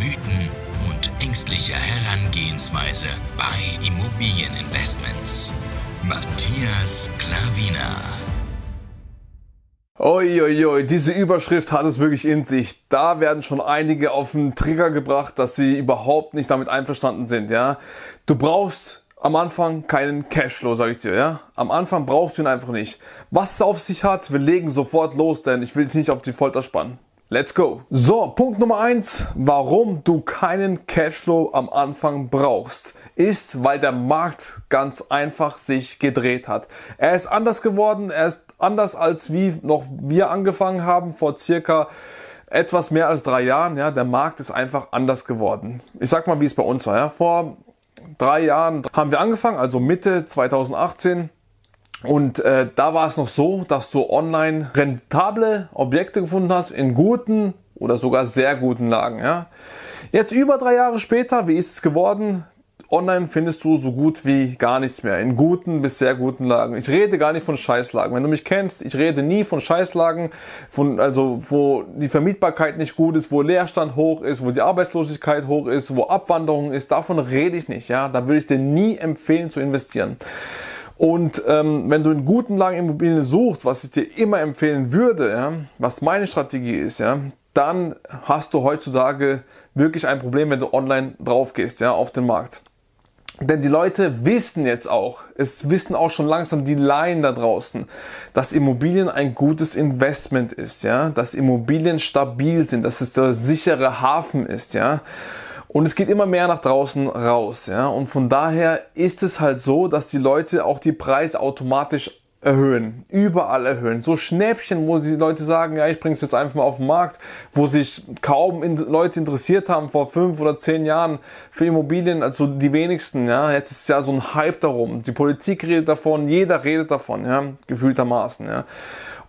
Mythen und ängstliche Herangehensweise bei Immobilieninvestments. Matthias Klavina. Uiuiui, diese Überschrift hat es wirklich in sich. Da werden schon einige auf den Trigger gebracht, dass sie überhaupt nicht damit einverstanden sind, ja. Du brauchst am Anfang keinen Cashflow, sage ich dir, ja. Am Anfang brauchst du ihn einfach nicht. Was es auf sich hat, wir legen sofort los, denn ich will dich nicht auf die Folter spannen. Let's go. So, Punkt Nummer eins, warum du keinen Cashflow am Anfang brauchst, ist, weil der Markt ganz einfach sich gedreht hat. Er ist anders geworden, er ist anders als wie noch wir angefangen haben vor circa etwas mehr als drei Jahren. Ja, der Markt ist einfach anders geworden. Ich sag mal, wie es bei uns war. Ja. Vor drei Jahren haben wir angefangen, also Mitte 2018. Und äh, da war es noch so, dass du online rentable Objekte gefunden hast in guten oder sogar sehr guten Lagen. Ja. Jetzt über drei Jahre später, wie ist es geworden? Online findest du so gut wie gar nichts mehr. In guten bis sehr guten Lagen. Ich rede gar nicht von Scheißlagen. Wenn du mich kennst, ich rede nie von Scheißlagen, von, also, wo die Vermietbarkeit nicht gut ist, wo Leerstand hoch ist, wo die Arbeitslosigkeit hoch ist, wo Abwanderung ist. Davon rede ich nicht, ja. Da würde ich dir nie empfehlen zu investieren. Und ähm, wenn du in guten Lagen Immobilien suchst, was ich dir immer empfehlen würde, ja, was meine Strategie ist, ja, dann hast du heutzutage wirklich ein Problem, wenn du online drauf gehst, ja, auf den Markt. Denn die Leute wissen jetzt auch, es wissen auch schon langsam die Laien da draußen, dass Immobilien ein gutes Investment ist, ja, dass Immobilien stabil sind, dass es der sichere Hafen ist, ja. Und es geht immer mehr nach draußen raus, ja. Und von daher ist es halt so, dass die Leute auch die Preise automatisch erhöhen, überall erhöhen. So Schnäppchen, wo die Leute sagen, ja, ich bringe es jetzt einfach mal auf den Markt, wo sich kaum in, Leute interessiert haben vor fünf oder zehn Jahren für Immobilien, also die wenigsten, ja. Jetzt ist ja so ein Hype darum. Die Politik redet davon, jeder redet davon, ja, gefühltermaßen, ja.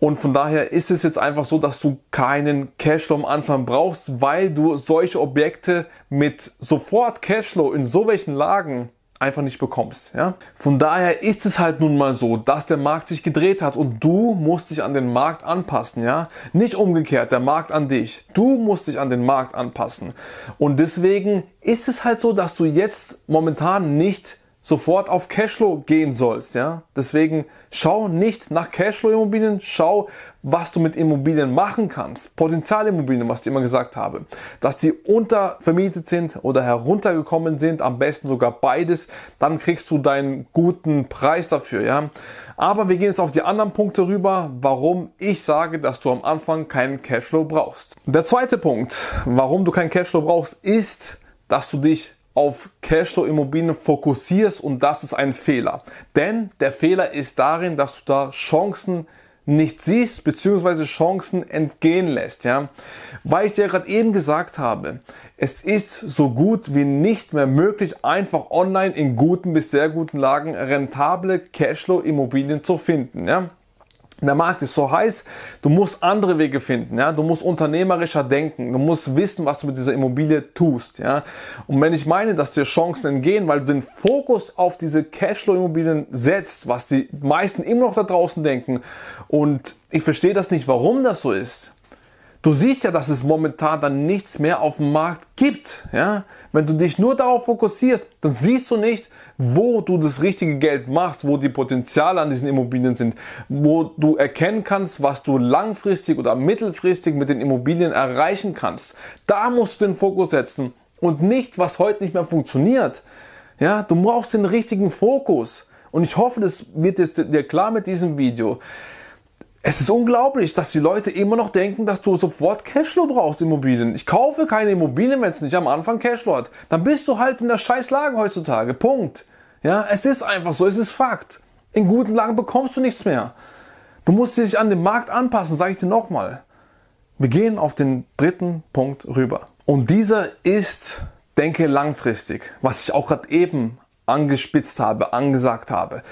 Und von daher ist es jetzt einfach so, dass du keinen Cashflow am Anfang brauchst, weil du solche Objekte mit sofort Cashflow in so welchen Lagen einfach nicht bekommst. Ja? Von daher ist es halt nun mal so, dass der Markt sich gedreht hat und du musst dich an den Markt anpassen. Ja? Nicht umgekehrt, der Markt an dich. Du musst dich an den Markt anpassen. Und deswegen ist es halt so, dass du jetzt momentan nicht sofort auf Cashflow gehen sollst. Ja? Deswegen schau nicht nach Cashflow-Immobilien, schau, was du mit Immobilien machen kannst. Potenzialimmobilien, was ich immer gesagt habe. Dass die untervermietet sind oder heruntergekommen sind, am besten sogar beides, dann kriegst du deinen guten Preis dafür. Ja? Aber wir gehen jetzt auf die anderen Punkte rüber, warum ich sage, dass du am Anfang keinen Cashflow brauchst. Der zweite Punkt, warum du keinen Cashflow brauchst, ist, dass du dich auf Cashflow-Immobilien fokussierst und das ist ein Fehler. Denn der Fehler ist darin, dass du da Chancen nicht siehst, beziehungsweise Chancen entgehen lässt, ja. Weil ich dir gerade eben gesagt habe, es ist so gut wie nicht mehr möglich, einfach online in guten bis sehr guten Lagen rentable Cashflow-Immobilien zu finden, ja. Der Markt ist so heiß, du musst andere Wege finden, ja, du musst unternehmerischer denken, du musst wissen, was du mit dieser Immobilie tust, ja. Und wenn ich meine, dass dir Chancen entgehen, weil du den Fokus auf diese Cashflow-Immobilien setzt, was die meisten immer noch da draußen denken, und ich verstehe das nicht, warum das so ist. Du siehst ja, dass es momentan dann nichts mehr auf dem Markt gibt, ja. Wenn du dich nur darauf fokussierst, dann siehst du nicht, wo du das richtige Geld machst, wo die Potenziale an diesen Immobilien sind, wo du erkennen kannst, was du langfristig oder mittelfristig mit den Immobilien erreichen kannst. Da musst du den Fokus setzen und nicht, was heute nicht mehr funktioniert. Ja, du brauchst den richtigen Fokus. Und ich hoffe, das wird jetzt dir klar mit diesem Video. Es ist unglaublich, dass die Leute immer noch denken, dass du sofort Cashflow brauchst, Immobilien. Ich kaufe keine Immobilien, wenn es nicht am Anfang Cashflow hat. Dann bist du halt in der Scheißlage heutzutage. Punkt. Ja, es ist einfach so, es ist Fakt. In guten Lagen bekommst du nichts mehr. Du musst dich an den Markt anpassen, sage ich dir nochmal. Wir gehen auf den dritten Punkt rüber. Und dieser ist, denke langfristig, was ich auch gerade eben angespitzt habe, angesagt habe.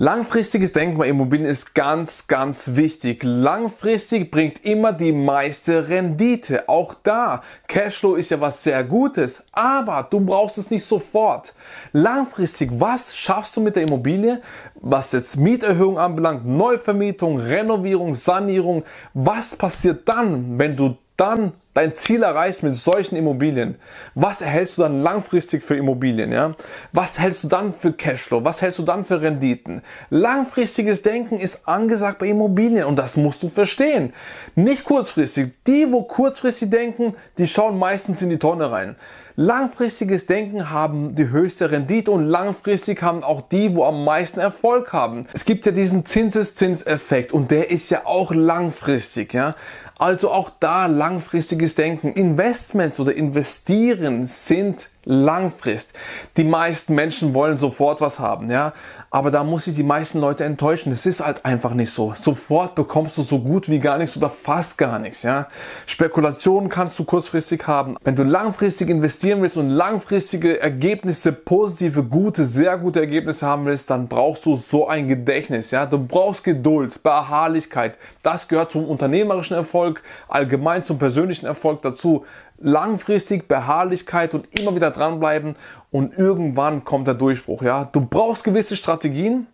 Langfristiges Denken bei Immobilien ist ganz, ganz wichtig. Langfristig bringt immer die meiste Rendite. Auch da, Cashflow ist ja was sehr Gutes, aber du brauchst es nicht sofort. Langfristig, was schaffst du mit der Immobilie, was jetzt Mieterhöhung anbelangt, Neuvermietung, Renovierung, Sanierung? Was passiert dann, wenn du dann dein Ziel erreichst mit solchen Immobilien, was erhältst du dann langfristig für Immobilien? Ja? Was hältst du dann für Cashflow? Was hältst du dann für Renditen? Langfristiges Denken ist angesagt bei Immobilien und das musst du verstehen. Nicht kurzfristig. Die, wo kurzfristig denken, die schauen meistens in die Tonne rein. Langfristiges Denken haben die höchste Rendite und langfristig haben auch die, wo am meisten Erfolg haben. Es gibt ja diesen Zinseszinseffekt und der ist ja auch langfristig, ja. Also auch da langfristiges Denken. Investments oder investieren sind Langfrist. Die meisten Menschen wollen sofort was haben, ja. Aber da muss ich die meisten Leute enttäuschen. Es ist halt einfach nicht so. Sofort bekommst du so gut wie gar nichts oder fast gar nichts, ja. Spekulationen kannst du kurzfristig haben. Wenn du langfristig investieren willst und langfristige Ergebnisse, positive, gute, sehr gute Ergebnisse haben willst, dann brauchst du so ein Gedächtnis, ja. Du brauchst Geduld, Beharrlichkeit. Das gehört zum unternehmerischen Erfolg, allgemein zum persönlichen Erfolg dazu langfristig Beharrlichkeit und immer wieder dranbleiben und irgendwann kommt der Durchbruch. Ja, du brauchst gewisse Strategien,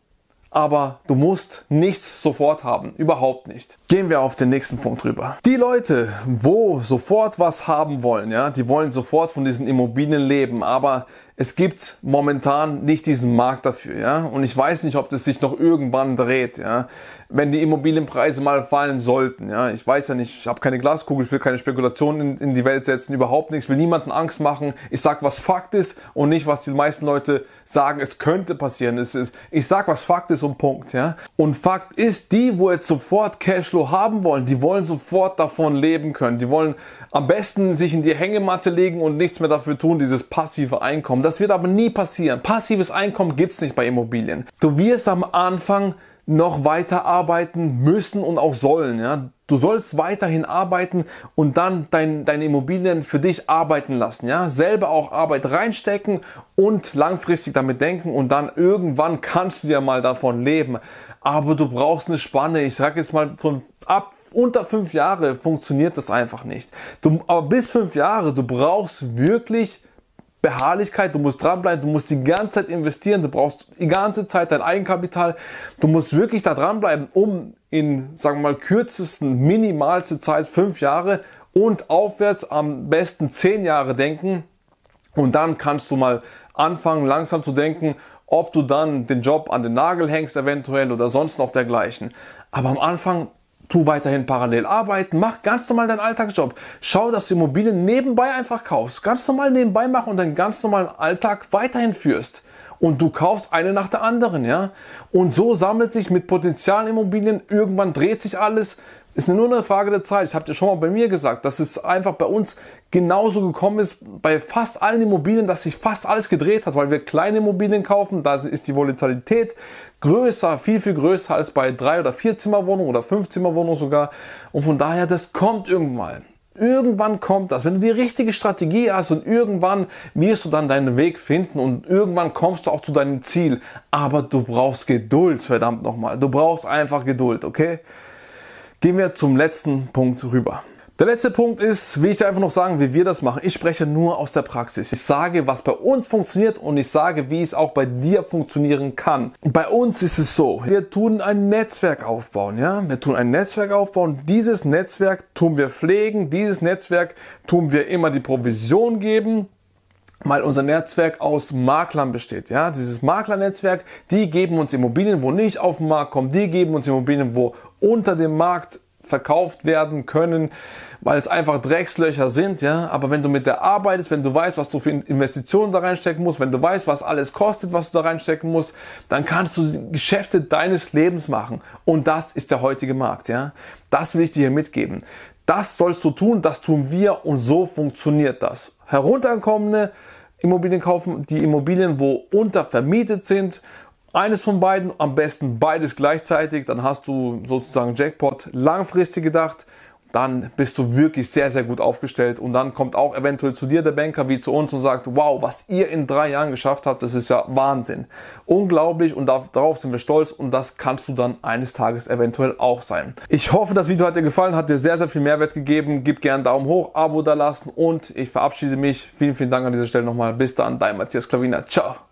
aber du musst nichts sofort haben, überhaupt nicht. Gehen wir auf den nächsten Punkt rüber. Die Leute, wo sofort was haben wollen, ja, die wollen sofort von diesen Immobilien leben, aber es gibt momentan nicht diesen Markt dafür, ja. Und ich weiß nicht, ob das sich noch irgendwann dreht, ja. Wenn die Immobilienpreise mal fallen sollten, ja. Ich weiß ja nicht, ich habe keine Glaskugel, ich will keine Spekulationen in, in, die Welt setzen, überhaupt nichts, will niemanden Angst machen. Ich sag, was Fakt ist und nicht, was die meisten Leute sagen, es könnte passieren. Es ist, ich sag, was Fakt ist und Punkt, ja. Und Fakt ist, die, wo jetzt sofort Cashflow haben wollen, die wollen sofort davon leben können. Die wollen am besten sich in die Hängematte legen und nichts mehr dafür tun, dieses passive Einkommen. Das wird aber nie passieren. Passives Einkommen gibt's nicht bei Immobilien. Du wirst am Anfang noch weiter arbeiten müssen und auch sollen. Ja? Du sollst weiterhin arbeiten und dann dein, deine Immobilien für dich arbeiten lassen. Ja? Selber auch Arbeit reinstecken und langfristig damit denken und dann irgendwann kannst du ja mal davon leben. Aber du brauchst eine Spanne. Ich sage jetzt mal von ab unter fünf Jahre funktioniert das einfach nicht. Du, aber bis fünf Jahre, du brauchst wirklich Beharrlichkeit, du musst dranbleiben, du musst die ganze Zeit investieren, du brauchst die ganze Zeit dein Eigenkapital, du musst wirklich da dranbleiben, um in, sagen wir mal, kürzesten, minimalste Zeit fünf Jahre und aufwärts am besten zehn Jahre denken und dann kannst du mal anfangen, langsam zu denken, ob du dann den Job an den Nagel hängst eventuell oder sonst noch dergleichen. Aber am Anfang tu weiterhin parallel arbeiten, mach ganz normal deinen Alltagsjob. Schau, dass du Immobilien nebenbei einfach kaufst. Ganz normal nebenbei machen und deinen ganz normalen Alltag weiterhin führst. Und du kaufst eine nach der anderen, ja. Und so sammelt sich mit Potenzialimmobilien, irgendwann dreht sich alles. Ist nur eine Frage der Zeit. Ich habe dir schon mal bei mir gesagt, dass es einfach bei uns genauso gekommen ist, bei fast allen Immobilien, dass sich fast alles gedreht hat, weil wir kleine Immobilien kaufen, da ist die Volatilität größer, viel, viel größer als bei drei oder vier Zimmerwohnungen oder fünf Zimmerwohnungen sogar. Und von daher, das kommt irgendwann. Irgendwann kommt das. Wenn du die richtige Strategie hast und irgendwann wirst du dann deinen Weg finden und irgendwann kommst du auch zu deinem Ziel. Aber du brauchst Geduld, verdammt nochmal. Du brauchst einfach Geduld, okay? Gehen wir zum letzten Punkt rüber. Der letzte Punkt ist, will ich dir einfach noch sagen, wie wir das machen. Ich spreche nur aus der Praxis. Ich sage, was bei uns funktioniert und ich sage, wie es auch bei dir funktionieren kann. Bei uns ist es so, wir tun ein Netzwerk aufbauen, ja? Wir tun ein Netzwerk aufbauen. Dieses Netzwerk tun wir pflegen. Dieses Netzwerk tun wir immer die Provision geben weil unser Netzwerk aus Maklern besteht. Ja, dieses Maklernetzwerk, die geben uns Immobilien, wo nicht auf den Markt kommen, die geben uns Immobilien, wo unter dem Markt verkauft werden können, weil es einfach Dreckslöcher sind, ja. Aber wenn du mit der arbeitest, wenn du weißt, was du für Investitionen da reinstecken musst, wenn du weißt, was alles kostet, was du da reinstecken musst, dann kannst du Geschäfte deines Lebens machen. Und das ist der heutige Markt, ja. Das will ich dir hier mitgeben. Das sollst du tun, das tun wir und so funktioniert das. Herunterkommende Immobilien kaufen, die Immobilien, wo untervermietet sind, eines von beiden, am besten beides gleichzeitig, dann hast du sozusagen Jackpot langfristig gedacht. Dann bist du wirklich sehr, sehr gut aufgestellt. Und dann kommt auch eventuell zu dir der Banker wie zu uns und sagt, wow, was ihr in drei Jahren geschafft habt, das ist ja Wahnsinn. Unglaublich und darauf sind wir stolz und das kannst du dann eines Tages eventuell auch sein. Ich hoffe, das Video hat dir gefallen, hat dir sehr, sehr viel Mehrwert gegeben. Gib gerne einen Daumen hoch, Abo da lassen und ich verabschiede mich. Vielen, vielen Dank an dieser Stelle nochmal. Bis dann, dein Matthias Klaviner. Ciao.